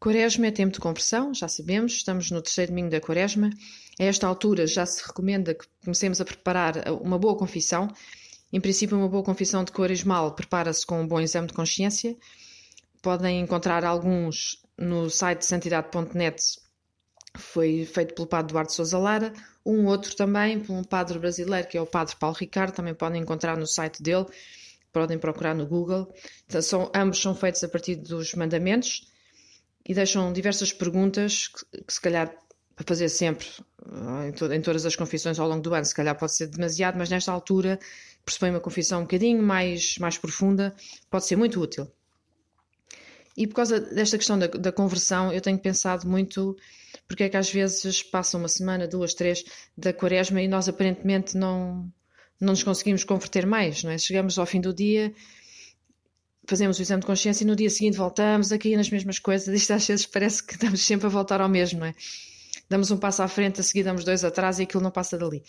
Quaresma é tempo de conversão, já sabemos, estamos no terceiro domingo da Quaresma. A esta altura já se recomenda que comecemos a preparar uma boa confissão. Em princípio, uma boa confissão de quaresmal prepara-se com um bom exame de consciência. Podem encontrar alguns no site santidade.net, foi feito pelo padre Duarte Sousa Lara. Um outro também, por um padre brasileiro, que é o padre Paulo Ricardo, também podem encontrar no site dele. Podem procurar no Google. Então, são, ambos são feitos a partir dos mandamentos e deixam diversas perguntas que, que se calhar para fazer sempre em, to em, todas as confissões ao longo do ano, se calhar pode ser demasiado, mas nesta altura pressupõe uma confissão um bocadinho mais, mais profunda, pode ser muito útil. E por causa desta questão da, da conversão, eu tenho pensado muito porque é que às vezes passa uma semana, duas, três da quaresma e nós aparentemente não, não nos conseguimos converter mais, não é? Chegamos ao fim do dia fazemos o exame de consciência e no dia seguinte voltamos a cair nas mesmas coisas. Isto às vezes parece que estamos sempre a voltar ao mesmo, não é? Damos um passo à frente, a seguir damos dois atrás e aquilo não passa dali.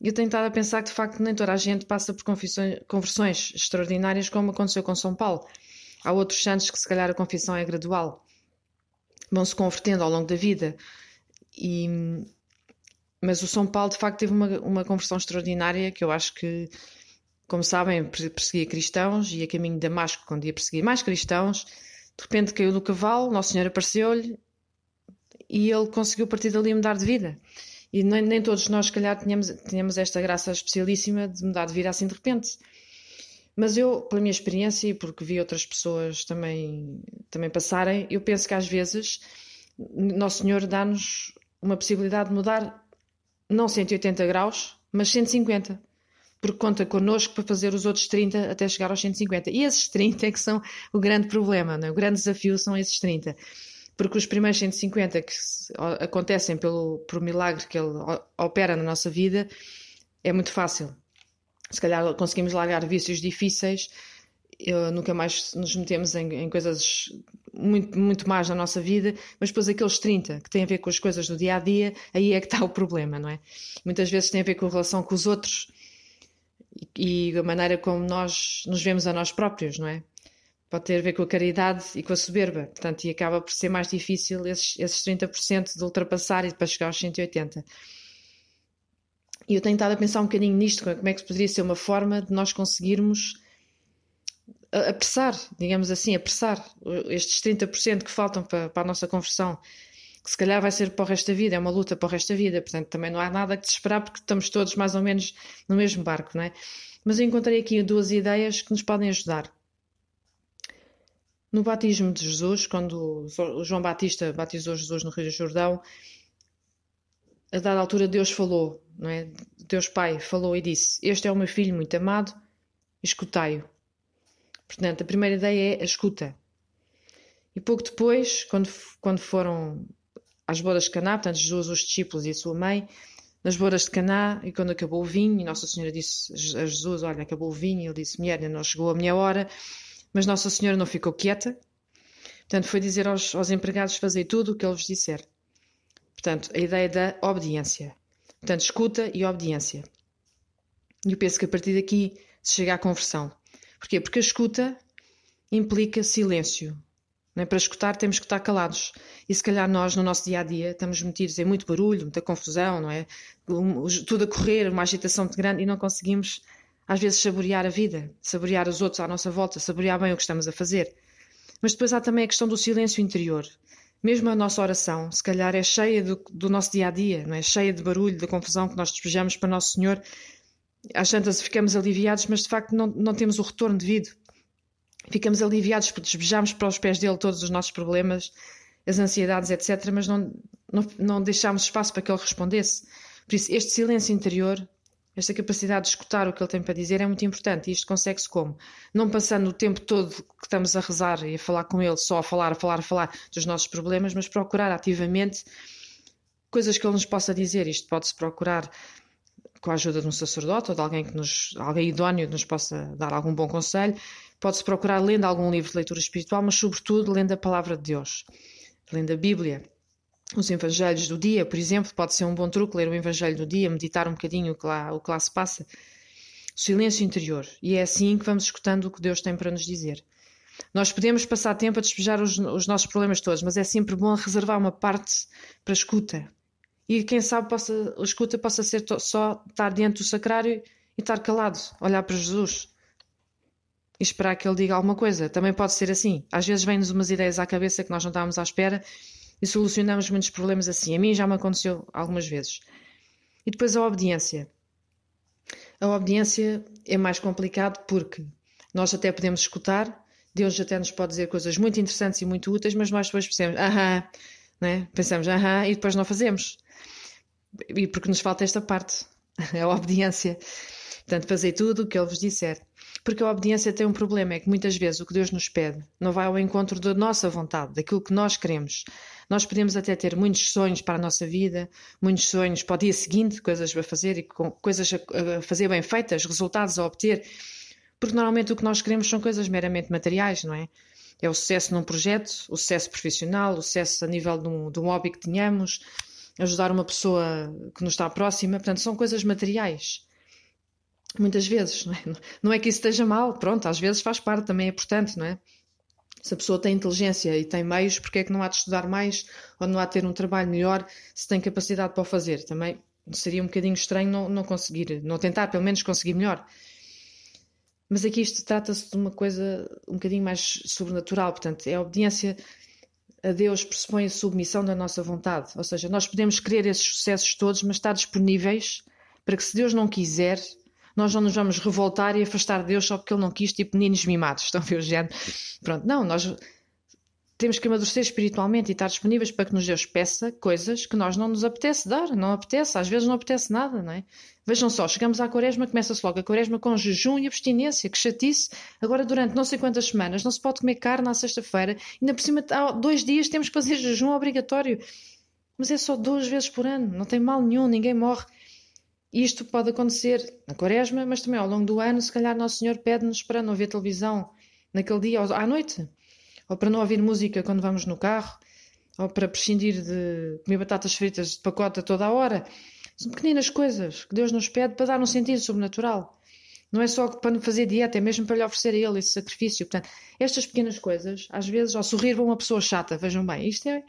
Eu tenho estado a pensar que de facto nem toda a gente passa por conversões extraordinárias como aconteceu com São Paulo. Há outros santos que se calhar a confissão é gradual. Vão se convertendo ao longo da vida. E, mas o São Paulo de facto teve uma, uma conversão extraordinária que eu acho que como sabem, perseguia cristãos e a caminho de Damasco, quando ia perseguir mais cristãos, de repente caiu do cavalo, Nosso Senhor apareceu-lhe e ele conseguiu partir dali mudar de vida. E nem, nem todos nós, se calhar, tínhamos, tínhamos esta graça especialíssima de mudar de vida assim de repente. Mas eu, pela minha experiência e porque vi outras pessoas também, também passarem, eu penso que às vezes Nosso Senhor dá-nos uma possibilidade de mudar não 180 graus, mas 150 porque conta connosco para fazer os outros 30 até chegar aos 150. E esses 30 é que são o grande problema, é? o grande desafio são esses 30. Porque os primeiros 150 que acontecem pelo, por milagre que ele opera na nossa vida é muito fácil. Se calhar conseguimos largar vícios difíceis, nunca mais nos metemos em, em coisas muito, muito mais na nossa vida, mas depois aqueles 30 que têm a ver com as coisas do dia a dia, aí é que está o problema, não é? Muitas vezes tem a ver com a relação com os outros, e, a maneira como nós nos vemos a nós próprios, não é? Pode ter a ver com a caridade e com a soberba, portanto, e acaba por ser mais difícil esses, esses 30% de ultrapassar e para chegar aos 180%. E eu tenho estado a pensar um bocadinho nisto, como é que poderia ser uma forma de nós conseguirmos apressar, digamos assim, apressar estes 30% que faltam para, para a nossa conversão que se calhar vai ser para o resto da vida, é uma luta para o resto da vida, portanto também não há nada que se esperar porque estamos todos mais ou menos no mesmo barco, não é? Mas eu encontrei aqui duas ideias que nos podem ajudar. No batismo de Jesus, quando João Batista batizou Jesus no Rio do Jordão, a dada altura Deus falou, não é? Deus Pai falou e disse: Este é o meu filho muito amado, escutai-o. Portanto, a primeira ideia é a escuta. E pouco depois, quando, quando foram às bodas de Caná, portanto, Jesus, os discípulos e a sua mãe, nas bodas de Caná, e quando acabou o vinho, Nossa Senhora disse a Jesus: Olha, acabou o vinho, ele disse: Mulher, não chegou a minha hora, mas Nossa Senhora não ficou quieta, portanto, foi dizer aos, aos empregados fazer tudo o que ele vos disser. Portanto, a ideia da obediência. Portanto, escuta e obediência. E eu penso que a partir daqui se chega à conversão. Porquê? Porque a escuta implica silêncio, é? Para escutar temos que estar calados. E se calhar nós, no nosso dia a dia, estamos metidos em muito barulho, muita confusão, não é? Tudo a correr, uma agitação muito grande e não conseguimos, às vezes, saborear a vida, saborear os outros à nossa volta, saborear bem o que estamos a fazer. Mas depois há também a questão do silêncio interior. Mesmo a nossa oração, se calhar, é cheia do, do nosso dia a dia, não é? Cheia de barulho, de confusão que nós despejamos para Nosso Senhor. Às tantas ficamos aliviados, mas de facto não, não temos o retorno devido ficamos aliviados porque despejamos para os pés dele todos os nossos problemas, as ansiedades, etc., mas não, não, não deixámos espaço para que ele respondesse. Por isso, este silêncio interior, esta capacidade de escutar o que ele tem para dizer é muito importante e isto consegue-se como? Não passando o tempo todo que estamos a rezar e a falar com ele, só a falar, a falar, a falar dos nossos problemas, mas procurar ativamente coisas que ele nos possa dizer. Isto pode-se procurar com a ajuda de um sacerdote ou de alguém que nos, alguém idóneo que nos possa dar algum bom conselho, Pode-se procurar lendo algum livro de leitura espiritual, mas sobretudo lendo a palavra de Deus, lendo a Bíblia. Os evangelhos do dia, por exemplo, pode ser um bom truque ler o evangelho do dia, meditar um bocadinho o que lá, o que lá se passa. O silêncio interior. E é assim que vamos escutando o que Deus tem para nos dizer. Nós podemos passar tempo a despejar os, os, nossos problemas todos, mas é sempre bom reservar uma parte para escuta. E quem sabe possa, a escuta possa ser só estar diante do sacrário e estar calado, olhar para Jesus e esperar que ele diga alguma coisa. Também pode ser assim. Às vezes vêm-nos umas ideias à cabeça que nós não estávamos à espera e solucionamos muitos problemas assim. A mim já me aconteceu algumas vezes. E depois a obediência. A obediência é mais complicado porque nós até podemos escutar, Deus até nos pode dizer coisas muito interessantes e muito úteis, mas nós depois pensamos, aham, né? pensamos, aham, e depois não fazemos. E porque nos falta esta parte, a obediência. Portanto, fazer tudo o que Ele vos disser. Porque a obediência tem um problema, é que muitas vezes o que Deus nos pede não vai ao encontro da nossa vontade, daquilo que nós queremos. Nós podemos até ter muitos sonhos para a nossa vida, muitos sonhos para o dia seguinte, coisas a fazer e coisas a fazer bem feitas, resultados a obter, porque normalmente o que nós queremos são coisas meramente materiais, não é? É o sucesso num projeto, o sucesso profissional, o sucesso a nível de um, de um hobby que tenhamos, ajudar uma pessoa que nos está próxima, portanto, são coisas materiais. Muitas vezes, não é? não é que isso esteja mal, pronto, às vezes faz parte, também é importante, não é? Se a pessoa tem inteligência e tem meios, porque é que não há de estudar mais ou não há de ter um trabalho melhor se tem capacidade para o fazer? Também seria um bocadinho estranho não, não conseguir, não tentar pelo menos conseguir melhor. Mas aqui isto trata-se de uma coisa um bocadinho mais sobrenatural, portanto, é a obediência a Deus pressupõe a submissão da nossa vontade. Ou seja, nós podemos querer esses sucessos todos, mas estar disponíveis para que, se Deus não quiser, nós não nos vamos revoltar e afastar de Deus só porque Ele não quis, tipo meninos mimados. Estão a ver o género? Pronto, não, nós temos que amadurecer espiritualmente e estar disponíveis para que nos Deus peça coisas que nós não nos apetece dar, não apetece, às vezes não apetece nada, não é? Vejam só, chegamos à quaresma, começa-se logo a quaresma com jejum e abstinência, que chatice, agora durante não sei quantas semanas não se pode comer carne à sexta-feira, ainda por cima há dois dias temos que fazer jejum obrigatório, mas é só duas vezes por ano, não tem mal nenhum, ninguém morre. Isto pode acontecer na quaresma, mas também ao longo do ano, se calhar Nosso Senhor pede-nos para não ver televisão naquele dia à noite, ou para não ouvir música quando vamos no carro, ou para prescindir de comer batatas fritas de pacote a toda a hora. São pequeninas coisas que Deus nos pede para dar um sentido sobrenatural. Não é só para fazer dieta, é mesmo para lhe oferecer a Ele esse sacrifício. Portanto, estas pequenas coisas, às vezes, ao sorrir para uma pessoa chata, vejam bem, isto é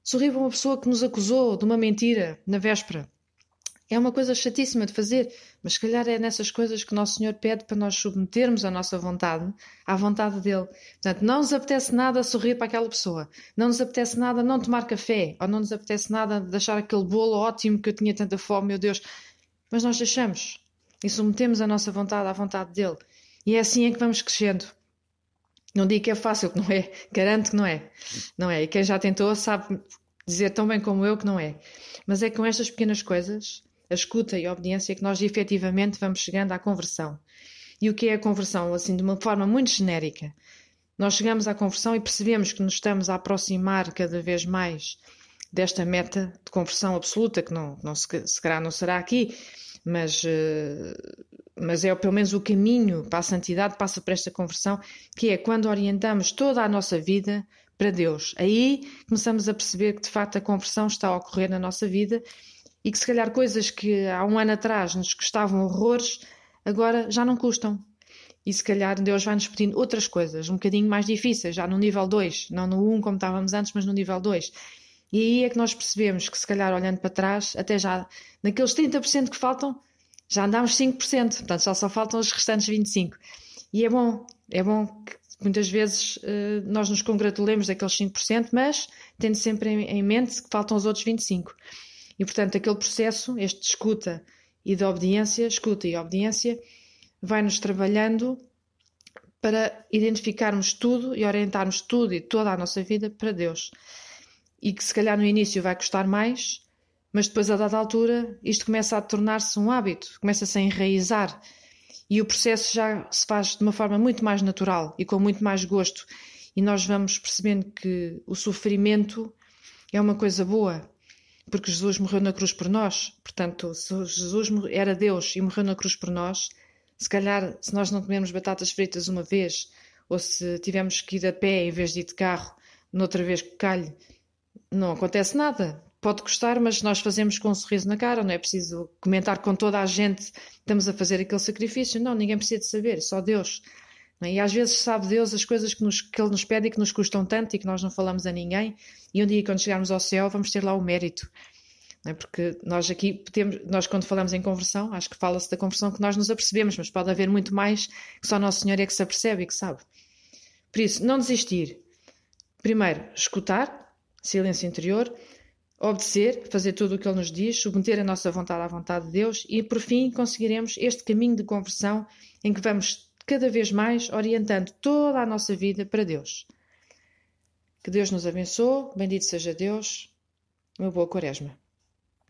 sorrir para uma pessoa que nos acusou de uma mentira na véspera é uma coisa chatíssima de fazer, mas se calhar é nessas coisas que Nosso Senhor pede para nós submetermos a nossa vontade à vontade dele. Portanto, não nos apetece nada sorrir para aquela pessoa, não nos apetece nada não tomar café, ou não nos apetece nada deixar aquele bolo ótimo que eu tinha tanta fome, meu Deus. Mas nós deixamos e submetemos a nossa vontade à vontade dele. E é assim é que vamos crescendo. Não digo que é fácil, que não é. Garanto que não é. Não é. E quem já tentou sabe dizer tão bem como eu que não é. Mas é com estas pequenas coisas a escuta e a obediência que nós efetivamente vamos chegando à conversão. E o que é a conversão? Assim, de uma forma muito genérica. Nós chegamos à conversão e percebemos que nos estamos a aproximar cada vez mais desta meta de conversão absoluta, que não, não se, se calhar não será aqui, mas, uh, mas é pelo menos o caminho para a santidade, passa por esta conversão, que é quando orientamos toda a nossa vida para Deus. Aí começamos a perceber que de facto a conversão está a ocorrer na nossa vida e que se calhar coisas que há um ano atrás nos custavam horrores, agora já não custam. E se calhar Deus vai nos pedindo outras coisas, um bocadinho mais difíceis, já no nível 2, não no 1 um como estávamos antes, mas no nível 2. E aí é que nós percebemos que se calhar olhando para trás, até já naqueles 30% que faltam, já andámos 5%, portanto só, só faltam os restantes 25%. E é bom, é bom que muitas vezes uh, nós nos congratulemos daqueles 5%, mas tendo sempre em, em mente que faltam os outros 25%. E, portanto, aquele processo, este de escuta e de obediência, escuta e obediência, vai-nos trabalhando para identificarmos tudo e orientarmos tudo e toda a nossa vida para Deus. E que se calhar no início vai custar mais, mas depois a dada altura isto começa a tornar-se um hábito, começa-se a enraizar e o processo já se faz de uma forma muito mais natural e com muito mais gosto. E nós vamos percebendo que o sofrimento é uma coisa boa, porque Jesus morreu na cruz por nós. Portanto, se Jesus era Deus e morreu na cruz por nós, se calhar, se nós não comermos batatas fritas uma vez, ou se tivermos que ir a pé em vez de ir de carro, noutra vez que calhe, não acontece nada. Pode custar, mas nós fazemos com um sorriso na cara, não é preciso comentar com toda a gente estamos a fazer aquele sacrifício. Não, ninguém precisa de saber, só Deus. É? E às vezes sabe Deus as coisas que, nos, que Ele nos pede e que nos custam tanto e que nós não falamos a ninguém, e um dia, quando chegarmos ao céu, vamos ter lá o mérito. É? Porque nós aqui temos, nós quando falamos em conversão, acho que fala-se da conversão que nós nos apercebemos, mas pode haver muito mais que só Nosso Senhor é que se apercebe e que sabe. Por isso, não desistir. Primeiro, escutar, silêncio interior, obedecer, fazer tudo o que Ele nos diz, submeter a nossa vontade à vontade de Deus e, por fim, conseguiremos este caminho de conversão em que vamos cada vez mais orientando toda a nossa vida para Deus. Que Deus nos abençoe, bendito seja Deus, uma boa quaresma.